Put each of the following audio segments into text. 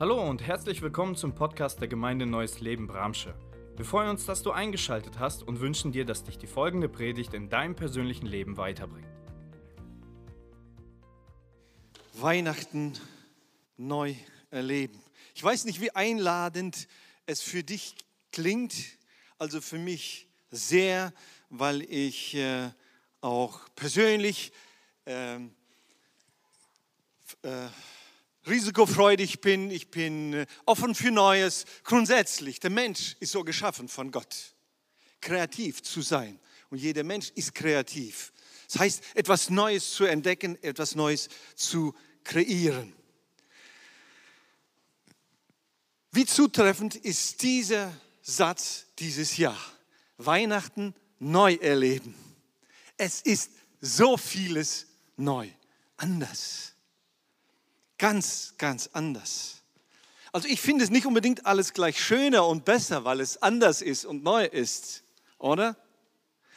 Hallo und herzlich willkommen zum Podcast der Gemeinde Neues Leben Bramsche. Wir freuen uns, dass du eingeschaltet hast und wünschen dir, dass dich die folgende Predigt in deinem persönlichen Leben weiterbringt. Weihnachten neu erleben. Ich weiß nicht, wie einladend es für dich klingt, also für mich sehr, weil ich äh, auch persönlich äh, äh, risikofreudig bin, ich bin äh, offen für Neues. Grundsätzlich, der Mensch ist so geschaffen von Gott, kreativ zu sein. Und jeder Mensch ist kreativ. Das heißt, etwas Neues zu entdecken, etwas Neues zu kreieren. Wie zutreffend ist dieser Satz dieses Jahr? Weihnachten neu erleben. Es ist so vieles neu, anders. Ganz, ganz anders. Also ich finde es nicht unbedingt alles gleich schöner und besser, weil es anders ist und neu ist, oder?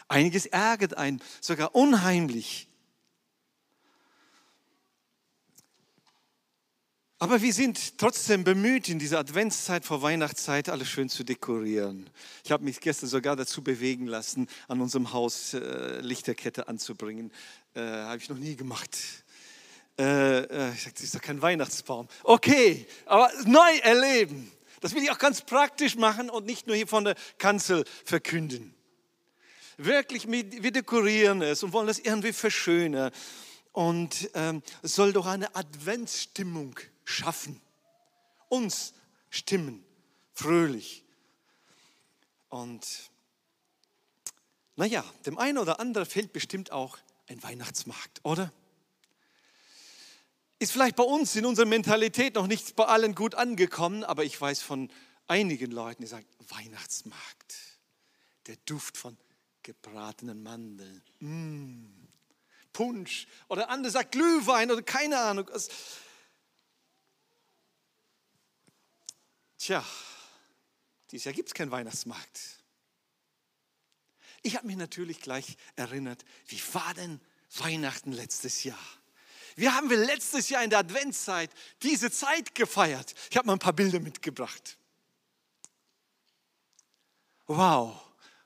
Einiges ärgert einen, sogar unheimlich. Aber wir sind trotzdem bemüht, in dieser Adventszeit vor Weihnachtszeit alles schön zu dekorieren. Ich habe mich gestern sogar dazu bewegen lassen, an unserem Haus äh, Lichterkette anzubringen. Äh, habe ich noch nie gemacht. Äh, äh, ich sagte, das ist doch kein Weihnachtsbaum. Okay, aber neu erleben. Das will ich auch ganz praktisch machen und nicht nur hier von der Kanzel verkünden. Wirklich, wir dekorieren es und wollen das irgendwie verschönern. Und ähm, es soll doch eine Adventsstimmung schaffen. Uns stimmen, fröhlich. Und naja, dem einen oder anderen fehlt bestimmt auch ein Weihnachtsmarkt, oder? Ist vielleicht bei uns in unserer Mentalität noch nicht bei allen gut angekommen, aber ich weiß von einigen Leuten, die sagen, Weihnachtsmarkt, der Duft von gebratenen Mandeln, mm, Punsch oder andere sagt Glühwein oder keine Ahnung. Tja, dieses Jahr gibt es keinen Weihnachtsmarkt. Ich habe mich natürlich gleich erinnert, wie war denn Weihnachten letztes Jahr? Wie haben wir letztes Jahr in der Adventszeit diese Zeit gefeiert? Ich habe mal ein paar Bilder mitgebracht. Wow,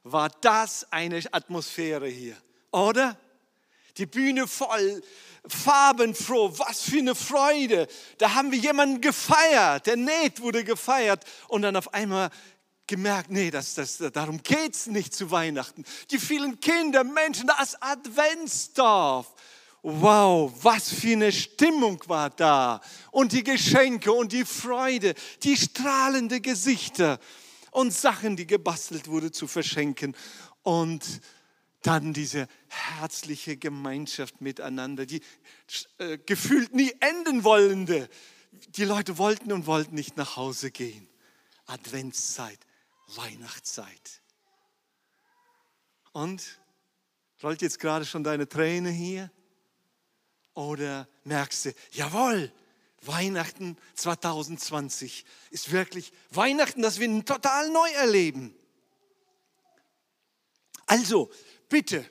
war das eine Atmosphäre hier, oder? Die Bühne voll, farbenfroh, was für eine Freude. Da haben wir jemanden gefeiert, der Näht wurde gefeiert und dann auf einmal gemerkt, nee, das, das, darum geht es nicht zu Weihnachten. Die vielen Kinder, Menschen, das Adventsdorf wow, was für eine Stimmung war da. Und die Geschenke und die Freude, die strahlende Gesichter und Sachen, die gebastelt wurde zu verschenken. Und dann diese herzliche Gemeinschaft miteinander, die äh, gefühlt nie enden wollende. Die Leute wollten und wollten nicht nach Hause gehen. Adventszeit, Weihnachtszeit. Und rollt jetzt gerade schon deine Träne hier? Oder merkst du, jawohl, Weihnachten 2020 ist wirklich Weihnachten, das wir total neu erleben. Also, bitte,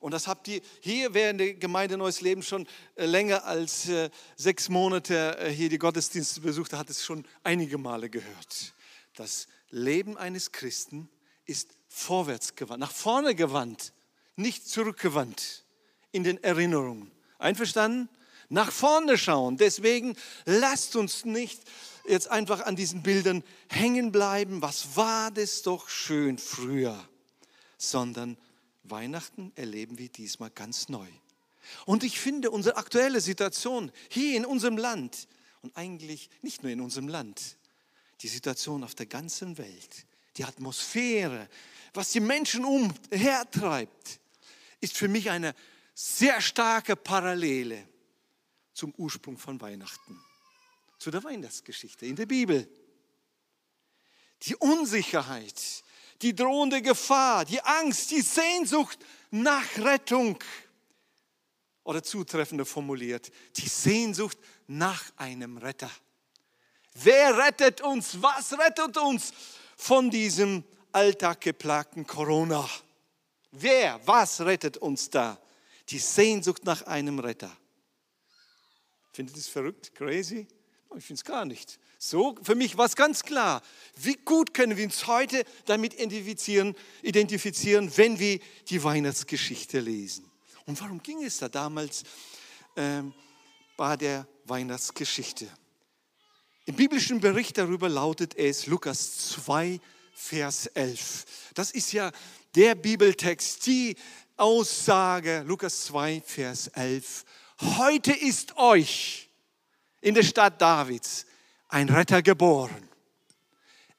und das habt ihr hier während der Gemeinde Neues Leben schon äh, länger als äh, sechs Monate äh, hier die Gottesdienste besucht, hat es schon einige Male gehört. Das Leben eines Christen ist vorwärts gewandt, nach vorne gewandt, nicht zurückgewandt in den Erinnerungen. Einverstanden? Nach vorne schauen. Deswegen lasst uns nicht jetzt einfach an diesen Bildern hängen bleiben. Was war das doch schön früher? Sondern Weihnachten erleben wir diesmal ganz neu. Und ich finde unsere aktuelle Situation hier in unserem Land und eigentlich nicht nur in unserem Land, die Situation auf der ganzen Welt, die Atmosphäre, was die Menschen umhertreibt, ist für mich eine sehr starke Parallele zum Ursprung von Weihnachten, zu der Weihnachtsgeschichte in der Bibel. Die Unsicherheit, die drohende Gefahr, die Angst, die Sehnsucht nach Rettung oder zutreffender formuliert, die Sehnsucht nach einem Retter. Wer rettet uns? Was rettet uns von diesem alltaggeplagten Corona? Wer, was rettet uns da? Die Sehnsucht nach einem Retter. Findet ihr das verrückt, crazy? Ich finde es gar nicht. So, für mich war es ganz klar. Wie gut können wir uns heute damit identifizieren, identifizieren, wenn wir die Weihnachtsgeschichte lesen? Und warum ging es da damals ähm, bei der Weihnachtsgeschichte? Im biblischen Bericht darüber lautet es Lukas 2, Vers 11. Das ist ja der Bibeltext, die Aussage, Lukas 2, Vers 11. Heute ist euch in der Stadt Davids ein Retter geboren.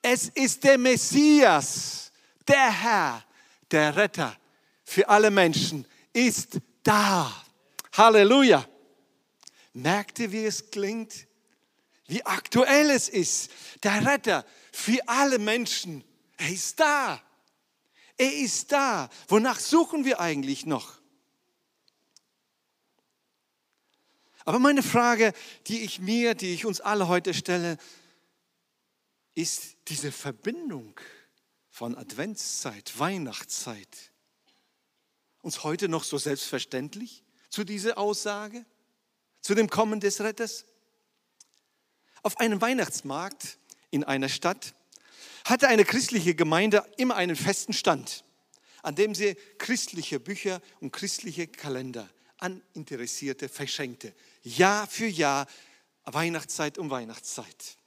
Es ist der Messias, der Herr, der Retter für alle Menschen ist da. Halleluja. Merkt ihr, wie es klingt? Wie aktuell es ist. Der Retter für alle Menschen, er ist da. Er ist da. Wonach suchen wir eigentlich noch? Aber meine Frage, die ich mir, die ich uns alle heute stelle, ist diese Verbindung von Adventszeit, Weihnachtszeit uns heute noch so selbstverständlich zu dieser Aussage, zu dem Kommen des Retters? Auf einem Weihnachtsmarkt in einer Stadt hatte eine christliche Gemeinde immer einen festen Stand, an dem sie christliche Bücher und christliche Kalender an Interessierte verschenkte. Jahr für Jahr, Weihnachtszeit um Weihnachtszeit.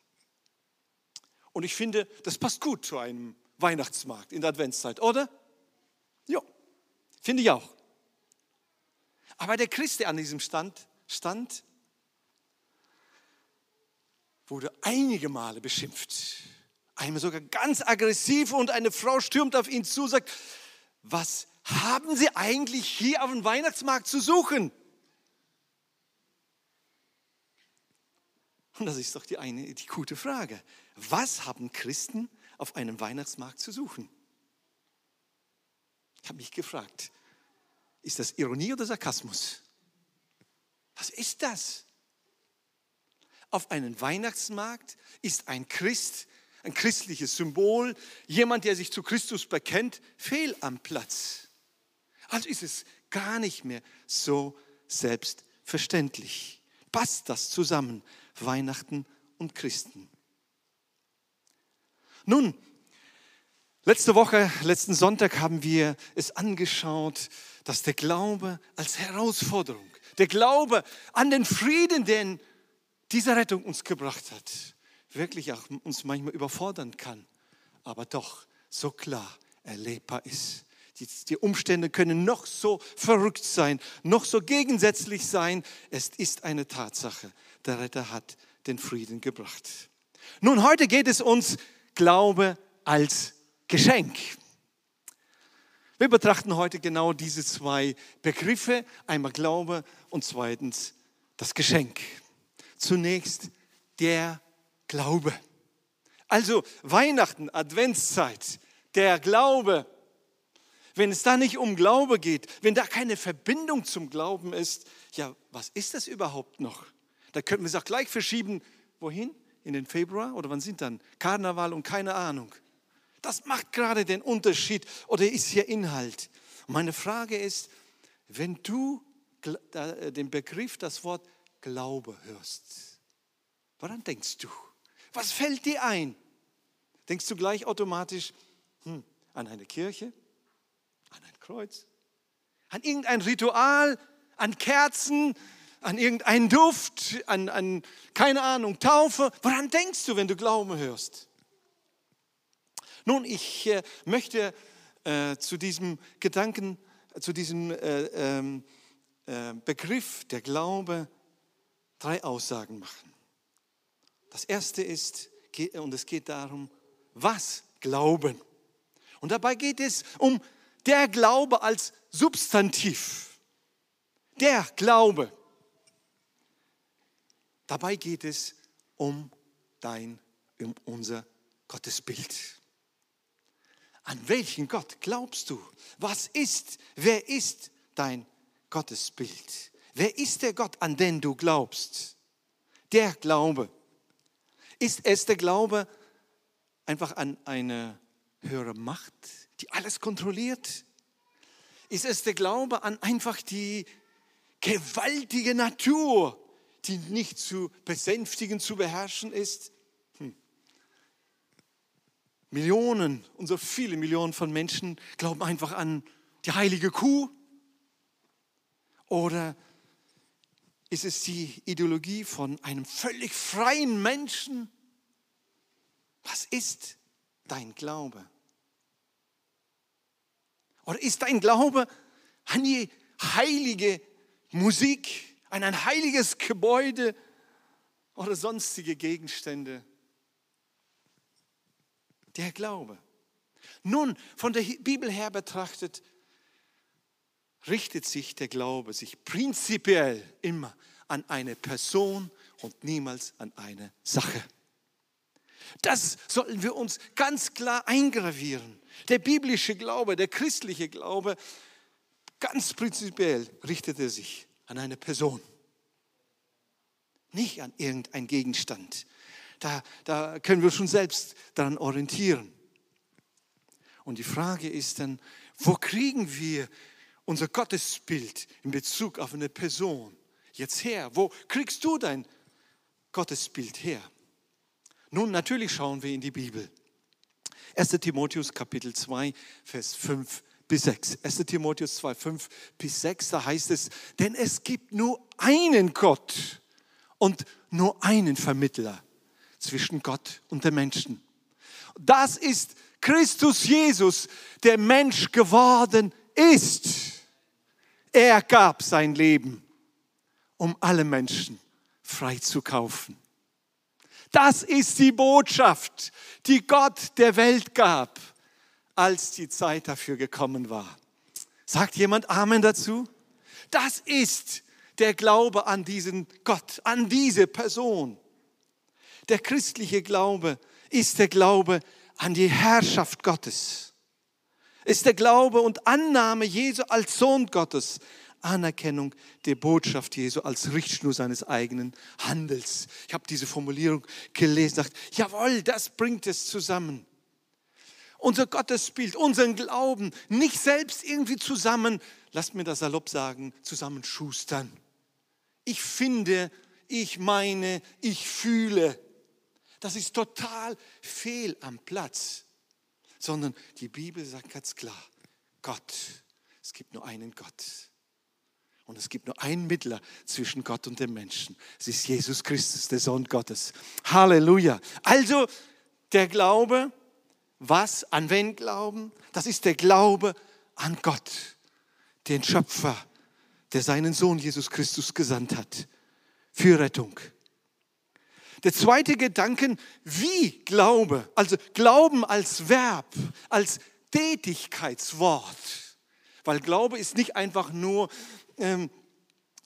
Und ich finde, das passt gut zu einem Weihnachtsmarkt in der Adventszeit, oder? Ja, finde ich auch. Aber der Christ, der an diesem Stand stand, wurde einige Male beschimpft. Einmal sogar ganz aggressiv und eine Frau stürmt auf ihn zu, sagt, was haben Sie eigentlich hier auf dem Weihnachtsmarkt zu suchen? Und das ist doch die eine, die gute Frage. Was haben Christen auf einem Weihnachtsmarkt zu suchen? Ich habe mich gefragt, ist das Ironie oder Sarkasmus? Was ist das? Auf einem Weihnachtsmarkt ist ein Christ, ein christliches Symbol, jemand, der sich zu Christus bekennt, fehl am Platz. Also ist es gar nicht mehr so selbstverständlich. Passt das zusammen, Weihnachten und Christen? Nun, letzte Woche, letzten Sonntag haben wir es angeschaut, dass der Glaube als Herausforderung, der Glaube an den Frieden, den diese Rettung uns gebracht hat, wirklich auch uns manchmal überfordern kann, aber doch so klar erlebbar ist. Die, die, Umstände können noch so verrückt sein, noch so gegensätzlich sein. Es ist eine Tatsache. Der Retter hat den Frieden gebracht. Nun, heute geht es uns Glaube als Geschenk. Wir betrachten heute genau diese zwei Begriffe. Einmal Glaube und zweitens das Geschenk. Zunächst der Glaube. Also Weihnachten, Adventszeit, der Glaube wenn es da nicht um Glaube geht, wenn da keine Verbindung zum Glauben ist, ja, was ist das überhaupt noch? Da könnten wir es auch gleich verschieben. Wohin? In den Februar? Oder wann sind dann? Karneval und keine Ahnung. Das macht gerade den Unterschied oder ist hier Inhalt. meine Frage ist, wenn du äh, den Begriff, das Wort Glaube hörst, woran denkst du? Was fällt dir ein? Denkst du gleich automatisch hm, an eine Kirche, Kreuz. An irgendein Ritual, an Kerzen, an irgendeinen Duft, an, an, keine Ahnung, Taufe. Woran denkst du, wenn du Glauben hörst? Nun, ich äh, möchte äh, zu diesem Gedanken, zu diesem äh, ähm, äh Begriff der Glaube drei Aussagen machen. Das erste ist, und es geht darum, was glauben. Und dabei geht es um der Glaube als Substantiv. Der Glaube. Dabei geht es um dein, um unser Gottesbild. An welchen Gott glaubst du? Was ist, wer ist dein Gottesbild? Wer ist der Gott, an den du glaubst? Der Glaube. Ist es der Glaube einfach an eine höhere Macht? die alles kontrolliert? Ist es der Glaube an einfach die gewaltige Natur, die nicht zu besänftigen, zu beherrschen ist? Hm. Millionen und so viele Millionen von Menschen glauben einfach an die heilige Kuh. Oder ist es die Ideologie von einem völlig freien Menschen? Was ist dein Glaube? Oder ist dein Glaube an die heilige Musik, an ein heiliges Gebäude oder sonstige Gegenstände? Der Glaube. Nun, von der Bibel her betrachtet, richtet sich der Glaube sich prinzipiell immer an eine Person und niemals an eine Sache. Das sollten wir uns ganz klar eingravieren. Der biblische Glaube, der christliche Glaube, ganz prinzipiell richtet er sich an eine Person, nicht an irgendein Gegenstand. Da, da können wir schon selbst daran orientieren. Und die Frage ist dann, wo kriegen wir unser Gottesbild in Bezug auf eine Person jetzt her? Wo kriegst du dein Gottesbild her? Nun, natürlich schauen wir in die Bibel. 1. Timotheus Kapitel 2, Vers 5 bis 6. 1. Timotheus 2, 5 bis 6, da heißt es, denn es gibt nur einen Gott und nur einen Vermittler zwischen Gott und den Menschen. Das ist Christus Jesus, der Mensch geworden ist. Er gab sein Leben, um alle Menschen frei zu kaufen. Das ist die Botschaft, die Gott der Welt gab, als die Zeit dafür gekommen war. Sagt jemand Amen dazu? Das ist der Glaube an diesen Gott, an diese Person. Der christliche Glaube ist der Glaube an die Herrschaft Gottes. Ist der Glaube und Annahme Jesu als Sohn Gottes, Anerkennung der Botschaft Jesu als Richtschnur seines eigenen Handels. Ich habe diese Formulierung gelesen, dachte, jawohl, das bringt es zusammen. Unser Gottesbild, unseren Glauben, nicht selbst irgendwie zusammen, lasst mir das salopp sagen, zusammenschustern. Ich finde, ich meine, ich fühle. Das ist total fehl am Platz. Sondern die Bibel sagt ganz klar, Gott, es gibt nur einen Gott. Und es gibt nur einen Mittler zwischen Gott und dem Menschen. Es ist Jesus Christus, der Sohn Gottes. Halleluja. Also der Glaube, was, an wen glauben? Das ist der Glaube an Gott, den Schöpfer, der seinen Sohn Jesus Christus gesandt hat für Rettung. Der zweite Gedanke, wie Glaube, also Glauben als Verb, als Tätigkeitswort. Weil Glaube ist nicht einfach nur ähm,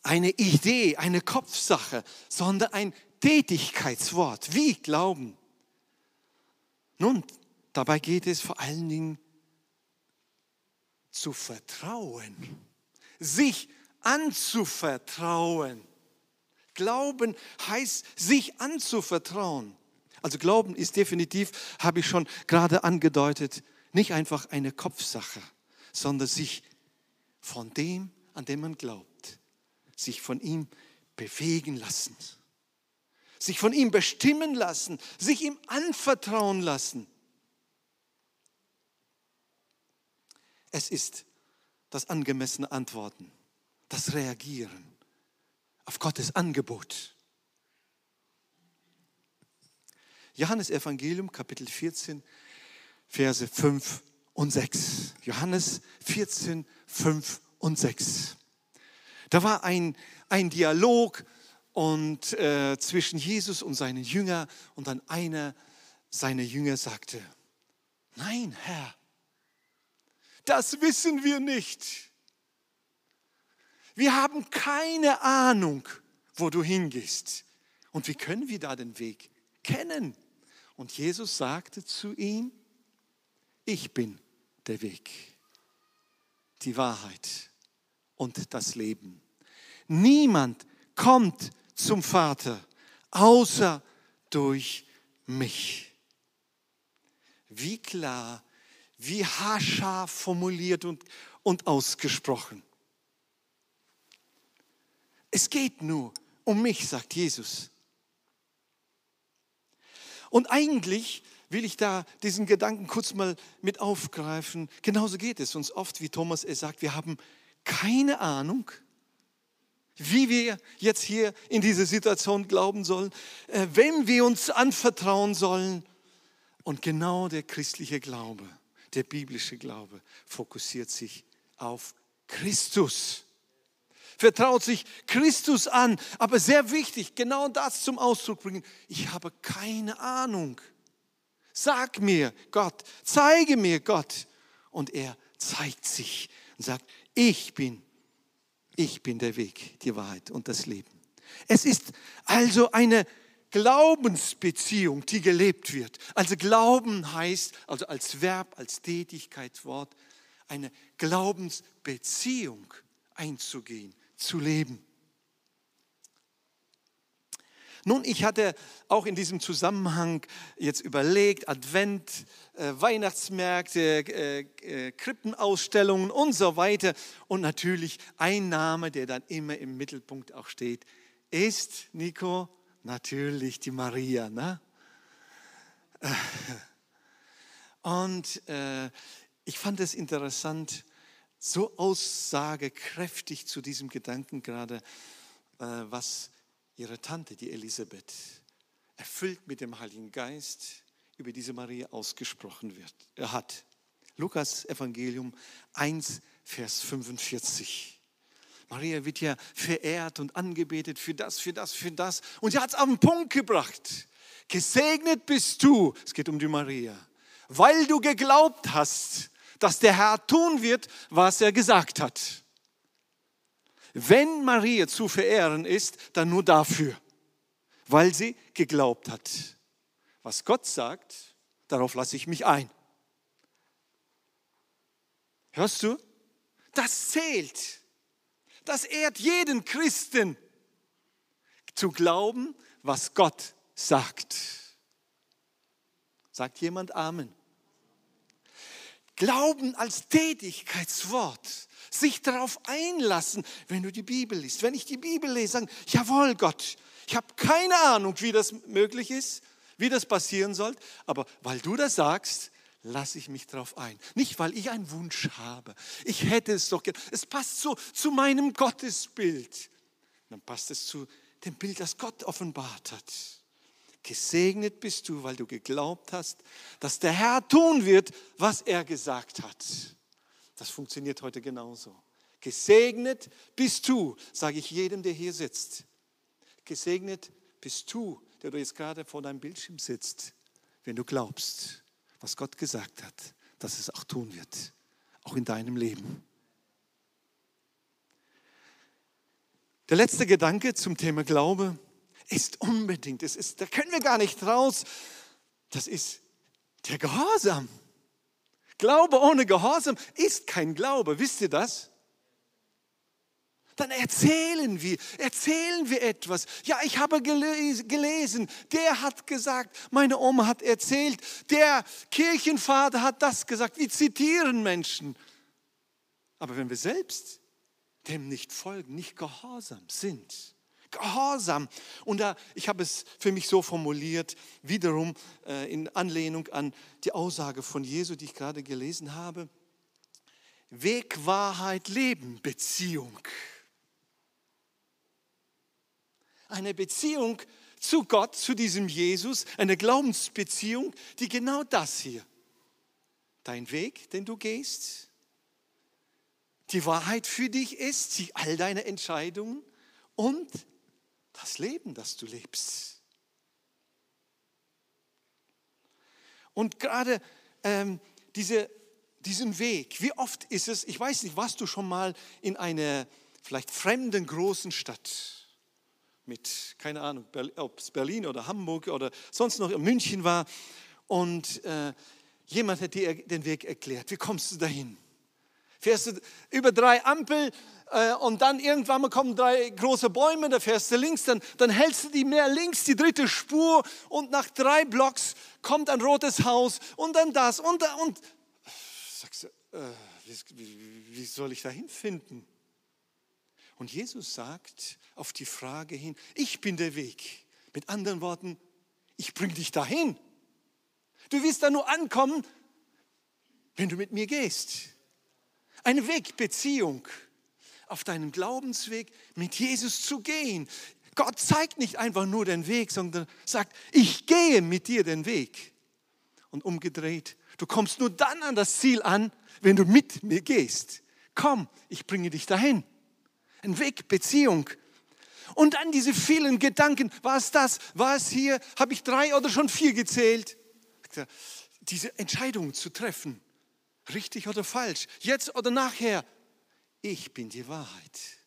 eine Idee, eine Kopfsache, sondern ein Tätigkeitswort, wie Glauben. Nun, dabei geht es vor allen Dingen zu vertrauen, sich anzuvertrauen. Glauben heißt, sich anzuvertrauen. Also Glauben ist definitiv, habe ich schon gerade angedeutet, nicht einfach eine Kopfsache, sondern sich von dem an dem man glaubt, sich von ihm bewegen lassen, sich von ihm bestimmen lassen, sich ihm anvertrauen lassen. Es ist das angemessene Antworten, das Reagieren auf Gottes Angebot. Johannes Evangelium Kapitel 14, Verse 5 und 6. Johannes 14, 5 und 6. Da war ein, ein Dialog und, äh, zwischen Jesus und seinen Jünger und dann einer seiner Jünger sagte, nein, Herr, das wissen wir nicht. Wir haben keine Ahnung, wo du hingehst. Und wie können wir da den Weg kennen? Und Jesus sagte zu ihm, ich bin der Weg, die Wahrheit und das Leben. Niemand kommt zum Vater außer durch mich. Wie klar, wie haarscharf formuliert und, und ausgesprochen. Es geht nur um mich, sagt Jesus. Und eigentlich will ich da diesen Gedanken kurz mal mit aufgreifen. Genauso geht es uns oft, wie Thomas es sagt, wir haben keine Ahnung, wie wir jetzt hier in diese Situation glauben sollen, äh, wem wir uns anvertrauen sollen. Und genau der christliche Glaube, der biblische Glaube fokussiert sich auf Christus. Vertraut sich Christus an. Aber sehr wichtig, genau das zum Ausdruck bringen. Ich habe keine Ahnung. Sag mir, Gott, zeige mir, Gott. Und er zeigt sich und sagt, ich bin ich bin der Weg, die Wahrheit und das Leben. Es ist also eine Glaubensbeziehung, die gelebt wird. Also Glauben heißt, also als Verb, als Tätigkeitswort, eine Glaubensbeziehung einzugehen, zu leben. Nun, ich hatte auch in diesem Zusammenhang jetzt überlegt, Advent, äh, Weihnachtsmärkte, äh, äh, Krippenausstellungen und so weiter. Und natürlich ein Name, der dann immer im Mittelpunkt auch steht, ist, Nico, natürlich die Maria. Ne? Und äh, ich fand es interessant, so aussagekräftig zu diesem Gedanken gerade, äh, was ihre Tante, die Elisabeth, erfüllt mit dem Heiligen Geist über diese Maria ausgesprochen wird. Er hat Lukas Evangelium 1, Vers 45. Maria wird ja verehrt und angebetet für das, für das, für das. Und sie hat es auf den Punkt gebracht. Gesegnet bist du, es geht um die Maria, weil du geglaubt hast, dass der Herr tun wird, was er gesagt hat. Wenn Maria zu verehren ist, dann nur dafür, weil sie geglaubt hat. Was Gott sagt, darauf lasse ich mich ein. Hörst du? Das zählt. Das ehrt jeden Christen, zu glauben, was Gott sagt. Sagt jemand Amen? Glauben als Tätigkeitswort sich darauf einlassen, wenn du die Bibel liest. Wenn ich die Bibel lese, sagen, jawohl Gott, ich habe keine Ahnung, wie das möglich ist, wie das passieren soll, aber weil du das sagst, lasse ich mich darauf ein. Nicht, weil ich einen Wunsch habe. Ich hätte es doch gerne. Es passt so zu meinem Gottesbild. Dann passt es zu dem Bild, das Gott offenbart hat. Gesegnet bist du, weil du geglaubt hast, dass der Herr tun wird, was er gesagt hat. Das funktioniert heute genauso. Gesegnet bist du, sage ich jedem, der hier sitzt. Gesegnet bist du, der du jetzt gerade vor deinem Bildschirm sitzt, wenn du glaubst, was Gott gesagt hat, dass es auch tun wird, auch in deinem Leben. Der letzte Gedanke zum Thema Glaube ist unbedingt, es ist, da können wir gar nicht raus, das ist der Gehorsam. Glaube ohne Gehorsam ist kein Glaube. Wisst ihr das? Dann erzählen wir, erzählen wir etwas. Ja, ich habe gelesen, der hat gesagt, meine Oma hat erzählt, der Kirchenvater hat das gesagt. Wir zitieren Menschen. Aber wenn wir selbst dem nicht folgen, nicht gehorsam sind, Gehorsam. Und da, ich habe es für mich so formuliert, wiederum äh, in Anlehnung an die Aussage von Jesu, die ich gerade gelesen habe. Weg, Wahrheit, Leben, Beziehung. Eine Beziehung zu Gott, zu diesem Jesus, eine Glaubensbeziehung, die genau das hier, dein Weg, den du gehst, die Wahrheit für dich ist, die all deine Entscheidungen und das Leben, das du lebst. Und gerade ähm, diese, diesen Weg, wie oft ist es, ich weiß nicht, warst du schon mal in einer vielleicht fremden großen Stadt mit, keine Ahnung, ob es Berlin oder Hamburg oder sonst noch in München war und äh, jemand hat dir den Weg erklärt. Wie kommst du dahin? Fährst du über drei Ampeln äh, und dann irgendwann mal kommen drei große Bäume, da fährst du links, dann, dann hältst du die mehr links, die dritte Spur und nach drei Blocks kommt ein rotes Haus und dann das und, und sagst du, äh, wie, wie, soll ich da hinfinden? Und Jesus sagt auf die Frage hin, ich bin der Weg. Mit anderen Worten, ich bringe dich dahin. Du wirst da nur ankommen, wenn du mit mir gehst. Eine Wegbeziehung auf deinem Glaubensweg mit Jesus zu gehen. Gott zeigt nicht einfach nur den Weg, sondern sagt, ich gehe mit dir den Weg. Und umgedreht, du kommst nur dann an das Ziel an, wenn du mit mir gehst. Komm, ich bringe dich dahin. Ein Weg, Beziehung. Und dann diese vielen Gedanken, war es das, war es hier, habe ich drei oder schon vier gezählt? Diese Entscheidung zu treffen, richtig oder falsch, jetzt oder nachher, ich bin die Wahrheit.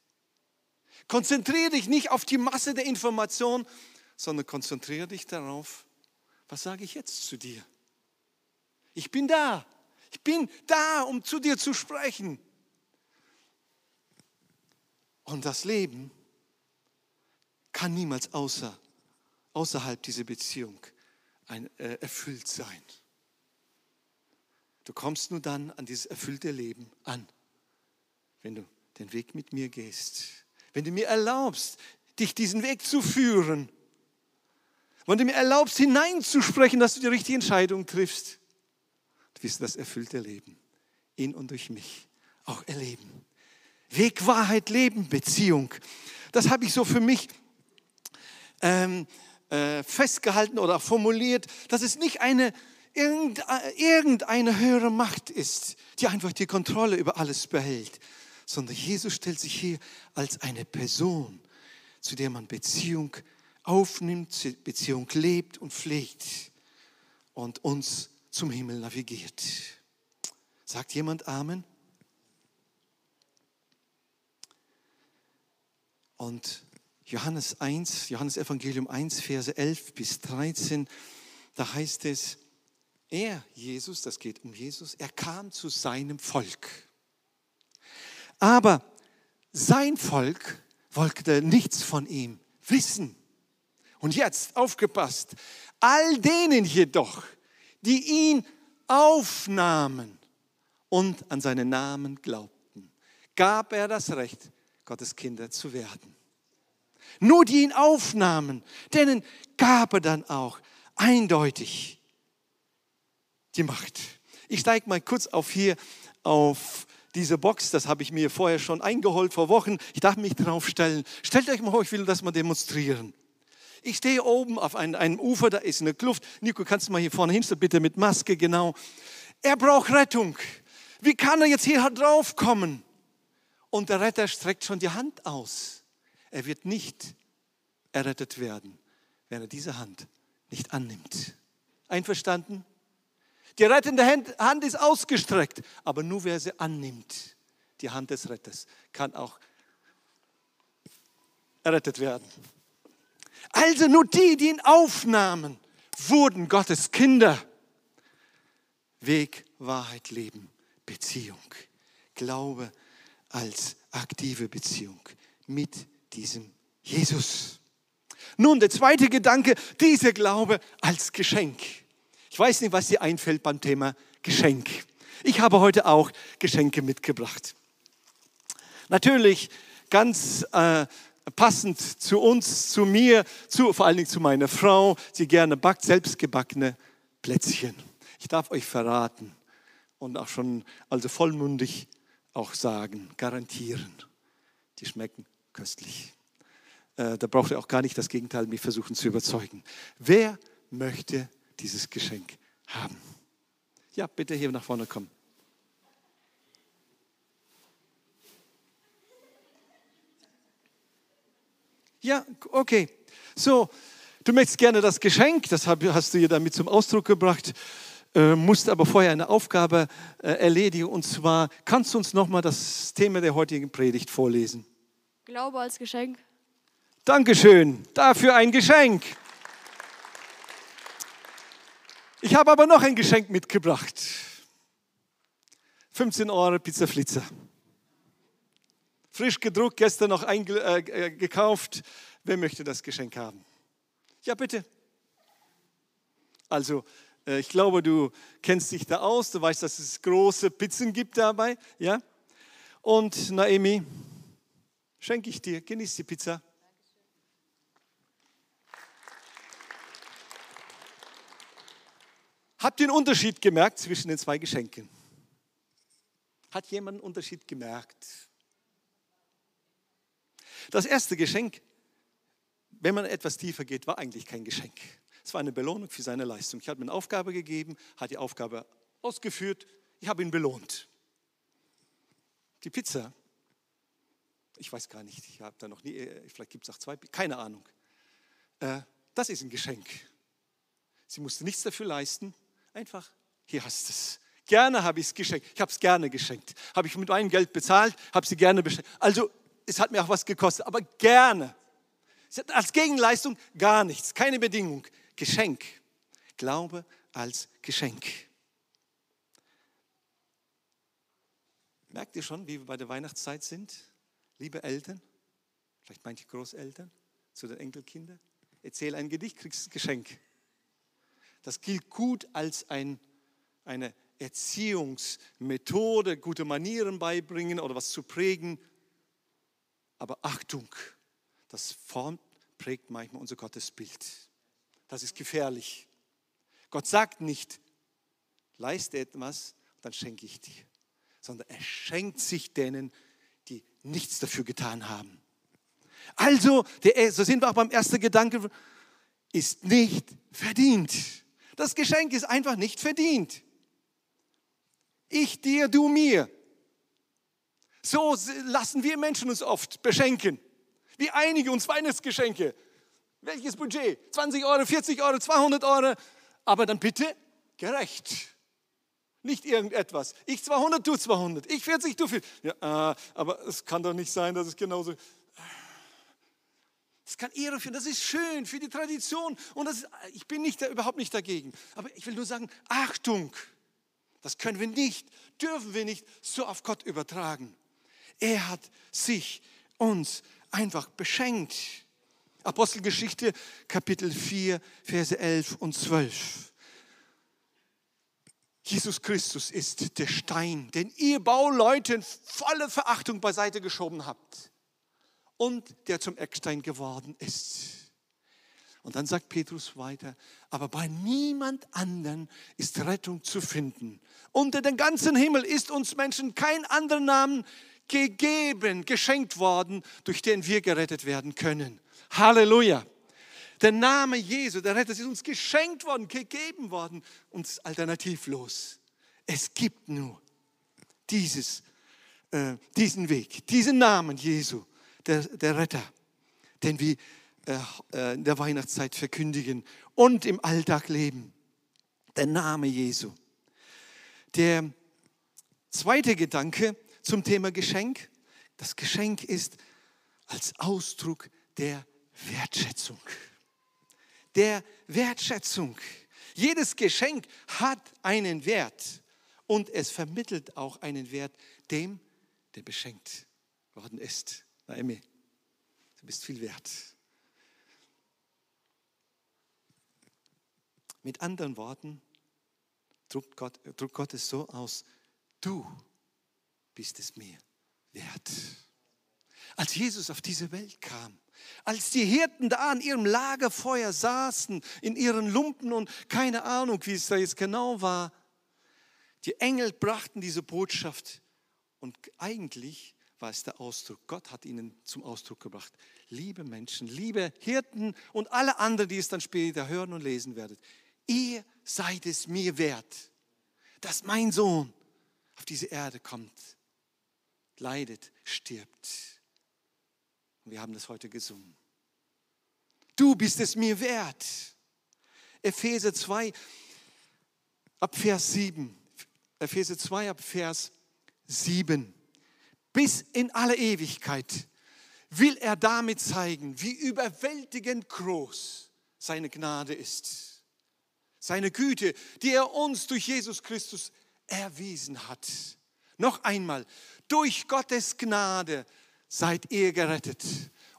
Konzentriere dich nicht auf die Masse der Informationen, sondern konzentriere dich darauf, was sage ich jetzt zu dir? Ich bin da. Ich bin da, um zu dir zu sprechen. Und das Leben kann niemals außer, außerhalb dieser Beziehung ein, äh, erfüllt sein. Du kommst nur dann an dieses erfüllte Leben an, wenn du den Weg mit mir gehst, wenn du mir erlaubst, dich diesen Weg zu führen, wenn du mir erlaubst, hineinzusprechen, dass du die richtige Entscheidung triffst, du wirst das erfüllte Leben in und durch mich auch erleben. Weg, Wahrheit, Leben, Beziehung. Das habe ich so für mich ähm, äh, festgehalten oder formuliert, dass es nicht eine irgendeine höhere Macht ist, die einfach die Kontrolle über alles behält, sondern Jesus stellt sich hier als eine Person, zu der man Beziehung aufnimmt, Beziehung lebt und pflegt und uns zum Himmel navigiert. Sagt jemand Amen? Und Johannes 1, Johannes Evangelium 1, Verse 11 bis 13, da heißt es, er, Jesus, das geht um Jesus, er kam zu seinem Volk. Aber sein Volk wollte nichts von ihm wissen. Und jetzt, aufgepasst, all denen jedoch, die ihn aufnahmen und an seinen Namen glaubten, gab er das Recht, Gottes Kinder zu werden. Nur die ihn aufnahmen, denen gab er dann auch eindeutig die Macht. Ich steige mal kurz auf hier auf diese Box, das habe ich mir vorher schon eingeholt vor Wochen. Ich darf mich drauf stellen. Stellt euch mal vor, ich will das mal demonstrieren. Ich stehe oben auf einem, einem Ufer, da ist eine Kluft. Nico, kannst du mal hier vorne hinstellen, bitte mit Maske, genau. Er braucht Rettung. Wie kann er jetzt hier drauf kommen? Und der Retter streckt schon die Hand aus. Er wird nicht errettet werden, wenn er diese Hand nicht annimmt. Einverstanden? Die rettende Hand ist ausgestreckt, aber nur wer sie annimmt, die Hand des Retters, kann auch errettet werden. Also nur die, die ihn aufnahmen, wurden Gottes Kinder. Weg, Wahrheit, Leben, Beziehung. Glaube als aktive Beziehung mit diesem Jesus. Nun, der zweite Gedanke, dieser Glaube als Geschenk. Ich weiß nicht, was dir einfällt beim Thema Geschenk. Ich habe heute auch Geschenke mitgebracht. Natürlich ganz äh, passend zu uns, zu mir, zu, vor allen Dingen zu meiner Frau. Sie gerne backt selbstgebackene Plätzchen. Ich darf euch verraten und auch schon also vollmundig auch sagen, garantieren, die schmecken köstlich. Äh, da braucht ihr auch gar nicht das Gegenteil mich versuchen zu überzeugen. Wer möchte dieses Geschenk haben. Ja, bitte hier nach vorne kommen. Ja, okay. So, du möchtest gerne das Geschenk, das hast du hier damit zum Ausdruck gebracht, äh, musst aber vorher eine Aufgabe äh, erledigen. Und zwar, kannst du uns nochmal das Thema der heutigen Predigt vorlesen? Glaube als Geschenk. Dankeschön, dafür ein Geschenk. Ich habe aber noch ein Geschenk mitgebracht. 15 Euro Pizza Flitzer. Frisch gedruckt, gestern noch eingekauft. Äh, Wer möchte das Geschenk haben? Ja, bitte. Also, äh, ich glaube, du kennst dich da aus. Du weißt, dass es große Pizzen gibt dabei. Ja? Und Naomi, Schenke ich dir, genieß die Pizza. Habt ihr einen Unterschied gemerkt zwischen den zwei Geschenken? Hat jemand einen Unterschied gemerkt? Das erste Geschenk, wenn man etwas tiefer geht, war eigentlich kein Geschenk. Es war eine Belohnung für seine Leistung. Ich habe ihm eine Aufgabe gegeben, hat die Aufgabe ausgeführt, ich habe ihn belohnt. Die Pizza, ich weiß gar nicht, ich habe da noch nie, äh, vielleicht gibt es auch zwei, keine Ahnung. Äh, das ist ein Geschenk. Sie musste nichts dafür leisten, einfach, hier hast du es. Gerne habe ich es geschenkt. Ich habe es gerne geschenkt. Habe ich mit meinem Geld bezahlt, habe sie gerne beschenkt. Also es hat mir auch was gekostet, aber gerne. Als Gegenleistung gar nichts, keine Bedingung. Geschenk. Glaube als Geschenk. Merkt ihr schon, wie wir bei der Weihnachtszeit sind? Liebe Eltern, vielleicht manche Großeltern zu den Enkelkindern. Erzähl ein Gedicht, kriegst ein Geschenk. Das gilt gut als ein, eine Erziehungsmethode, gute Manieren beibringen oder was zu prägen. Aber Achtung, das formt, prägt manchmal unser Gottesbild. Das ist gefährlich. Gott sagt nicht, leiste etwas, dann schenke ich dir, sondern er schenkt sich denen, die nichts dafür getan haben. Also, der, so sind wir auch beim ersten Gedanke, ist nicht verdient. Das Geschenk ist einfach nicht verdient. Ich dir, du mir. So lassen wir Menschen uns oft beschenken. Wie einige uns Weihnachtsgeschenke. Welches Budget? 20 Euro, 40 Euro, 200 Euro. Aber dann bitte gerecht. Nicht irgendetwas. Ich 200, du 200. Ich 40, du 40. Ja, äh, aber es kann doch nicht sein, dass es genauso. Das kann Ehre führen, das ist schön für die Tradition und das ist, ich bin nicht, überhaupt nicht dagegen. Aber ich will nur sagen, Achtung, das können wir nicht, dürfen wir nicht so auf Gott übertragen. Er hat sich uns einfach beschenkt. Apostelgeschichte Kapitel 4, Verse 11 und 12. Jesus Christus ist der Stein, den ihr Bauleuten volle Verachtung beiseite geschoben habt und der zum Eckstein geworden ist. Und dann sagt Petrus weiter, aber bei niemand anderen ist Rettung zu finden. Unter den ganzen Himmel ist uns Menschen kein anderer Namen gegeben, geschenkt worden, durch den wir gerettet werden können. Halleluja. Der Name Jesu, der Retter, ist uns geschenkt worden, gegeben worden, uns alternativlos. Es gibt nur dieses, äh, diesen Weg, diesen Namen Jesu, der, der Retter, den wir äh, äh, in der Weihnachtszeit verkündigen und im Alltag leben. Der Name Jesu. Der zweite Gedanke zum Thema Geschenk. Das Geschenk ist als Ausdruck der Wertschätzung. Der Wertschätzung. Jedes Geschenk hat einen Wert und es vermittelt auch einen Wert dem, der beschenkt worden ist. Naomi, du bist viel wert. Mit anderen Worten drückt Gott, drückt Gott es so aus, du bist es mir wert. Als Jesus auf diese Welt kam, als die Hirten da an ihrem Lagerfeuer saßen, in ihren Lumpen und keine Ahnung, wie es da jetzt genau war, die Engel brachten diese Botschaft und eigentlich war es der Ausdruck. Gott hat ihnen zum Ausdruck gebracht. Liebe Menschen, liebe Hirten und alle anderen, die es dann später hören und lesen werdet, ihr seid es mir wert, dass mein Sohn auf diese Erde kommt, leidet, stirbt. Wir haben das heute gesungen. Du bist es mir wert. Epheser 2 ab Vers 7. Epheser 2 ab Vers 7. Bis in alle Ewigkeit will er damit zeigen, wie überwältigend groß seine Gnade ist. Seine Güte, die er uns durch Jesus Christus erwiesen hat. Noch einmal, durch Gottes Gnade seid ihr gerettet.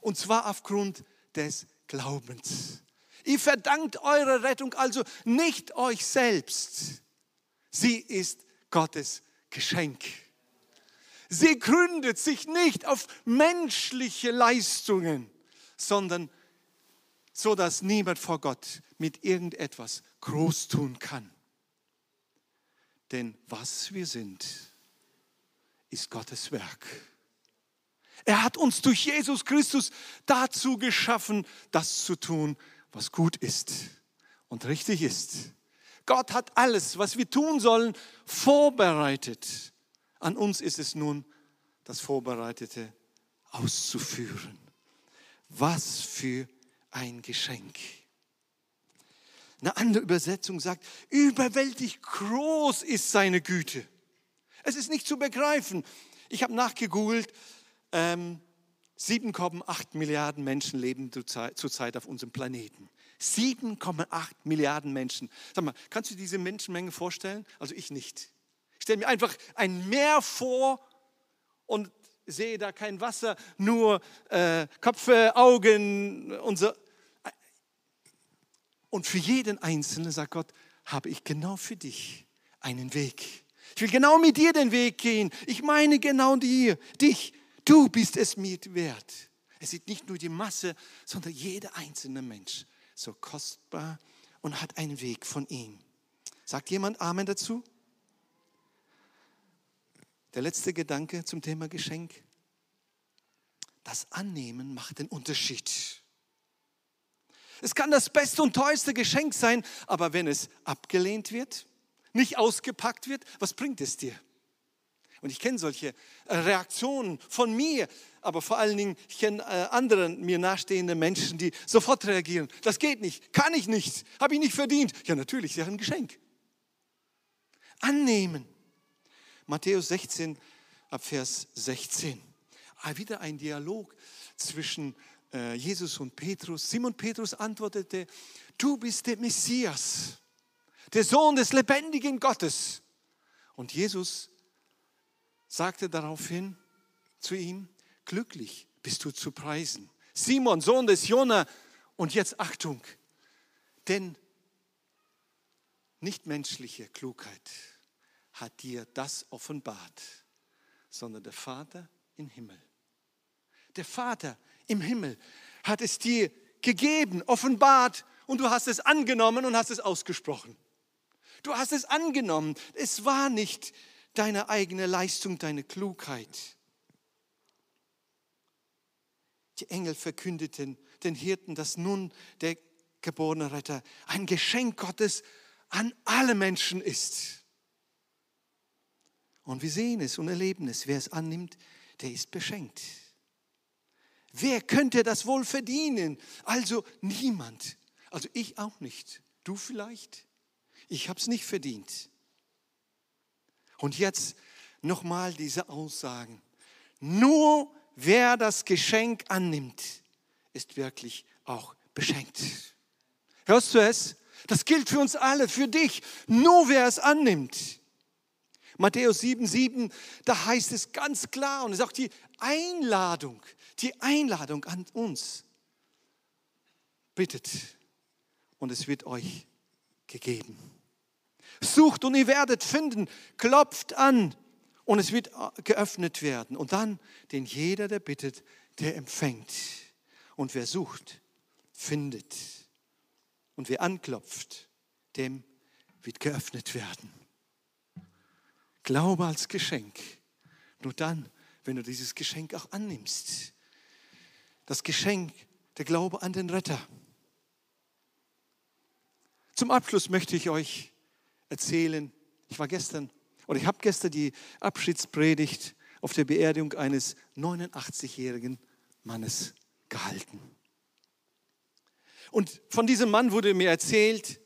Und zwar aufgrund des Glaubens. Ihr verdankt eure Rettung also nicht euch selbst. Sie ist Gottes Geschenk. Sie gründet sich nicht auf menschliche Leistungen, sondern so, dass niemand vor Gott mit irgendetwas groß tun kann. Denn was wir sind, ist Gottes Werk. Er hat uns durch Jesus Christus dazu geschaffen, das zu tun, was gut ist und richtig ist. Gott hat alles, was wir tun sollen, vorbereitet. An uns ist es nun, das Vorbereitete auszuführen. Was für ein Geschenk. Eine andere Übersetzung sagt, überwältig groß ist seine Güte. Es ist nicht zu begreifen. Ich habe nachgegoogelt, ähm, 7,8 Milliarden Menschen leben zurzeit auf unserem Planeten. 7,8 Milliarden Menschen. Sag mal, kannst du diese Menschenmenge vorstellen? Also ich nicht. Ich stelle mir einfach ein Meer vor und sehe da kein Wasser, nur äh, Köpfe, Augen und so. Und für jeden Einzelnen, sagt Gott, habe ich genau für dich einen Weg. Ich will genau mit dir den Weg gehen. Ich meine genau dir, dich. Du bist es mir wert. Es ist nicht nur die Masse, sondern jeder einzelne Mensch so kostbar und hat einen Weg von ihm. Sagt jemand Amen dazu? Der letzte Gedanke zum Thema Geschenk. Das Annehmen macht den Unterschied. Es kann das beste und teuerste Geschenk sein, aber wenn es abgelehnt wird, nicht ausgepackt wird, was bringt es dir? Und ich kenne solche äh, Reaktionen von mir, aber vor allen Dingen, ich kenne äh, andere mir nahestehende Menschen, die sofort reagieren. Das geht nicht, kann ich nicht, habe ich nicht verdient. Ja, natürlich, sie haben ein Geschenk. Annehmen. Matthäus 16, ab Vers 16. Ah, wieder ein Dialog zwischen äh, Jesus und Petrus. Simon Petrus antwortete, du bist der Messias, der Sohn des lebendigen Gottes. Und Jesus sagte daraufhin zu ihm, glücklich bist du zu preisen. Simon, Sohn des Jona, und jetzt Achtung, denn nicht menschliche Klugheit hat dir das offenbart, sondern der Vater im Himmel. Der Vater im Himmel hat es dir gegeben, offenbart, und du hast es angenommen und hast es ausgesprochen. Du hast es angenommen. Es war nicht deine eigene Leistung, deine Klugheit. Die Engel verkündeten den Hirten, dass nun der geborene Retter ein Geschenk Gottes an alle Menschen ist. Und wir sehen es und erleben es. Wer es annimmt, der ist beschenkt. Wer könnte das wohl verdienen? Also niemand. Also ich auch nicht. Du vielleicht? Ich habe es nicht verdient. Und jetzt nochmal diese Aussagen. Nur wer das Geschenk annimmt, ist wirklich auch beschenkt. Hörst du es? Das gilt für uns alle, für dich. Nur wer es annimmt. Matthäus 7, 7, da heißt es ganz klar und es ist auch die Einladung, die Einladung an uns. Bittet und es wird euch gegeben. Sucht und ihr werdet finden. Klopft an und es wird äh, geöffnet werden. Und dann, den jeder, der bittet, der empfängt. Und wer sucht, findet. Und wer anklopft, dem wird geöffnet werden. Glaube als Geschenk. Nur dann, wenn du dieses Geschenk auch annimmst. Das Geschenk, der Glaube an den Retter. Zum Abschluss möchte ich euch erzählen. Ich war gestern, oder ich habe gestern die Abschiedspredigt auf der Beerdigung eines 89-jährigen Mannes gehalten. Und von diesem Mann wurde mir erzählt,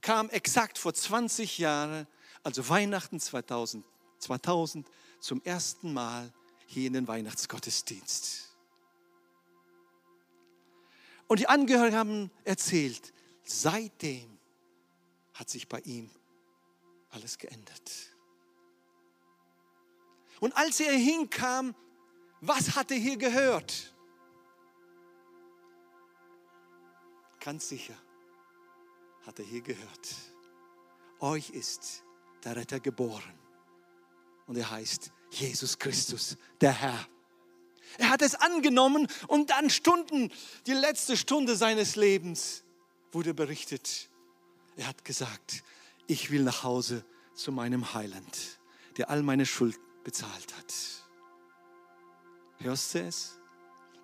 kam exakt vor 20 Jahren, also Weihnachten 2000, 2000 zum ersten Mal hier in den Weihnachtsgottesdienst. Und die Angehörigen haben erzählt, seitdem hat sich bei ihm alles geändert. Und als er hinkam, was hat er hier gehört? Ganz sicher hat er hier gehört. Euch ist der Retter geboren. Und er heißt Jesus Christus, der Herr. Er hat es angenommen und dann Stunden, die letzte Stunde seines Lebens wurde berichtet. Er hat gesagt, ich will nach Hause zu meinem Heiland, der all meine Schuld bezahlt hat. Hörst du es?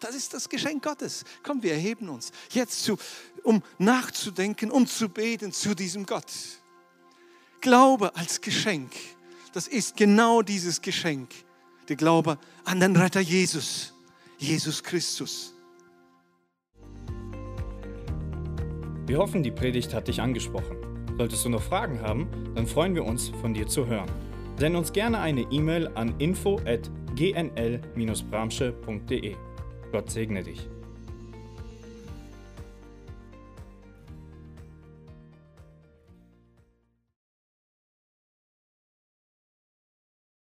Das ist das Geschenk Gottes. Komm, wir erheben uns jetzt zu, um nachzudenken, um zu beten zu diesem Gott. Glaube als Geschenk, das ist genau dieses Geschenk. Der Glaube an den Retter Jesus, Jesus Christus. Wir hoffen, die Predigt hat dich angesprochen. Solltest du noch Fragen haben, dann freuen wir uns, von dir zu hören. Send uns gerne eine E-Mail an info@gnl-bramsche.de. Gott segne dich.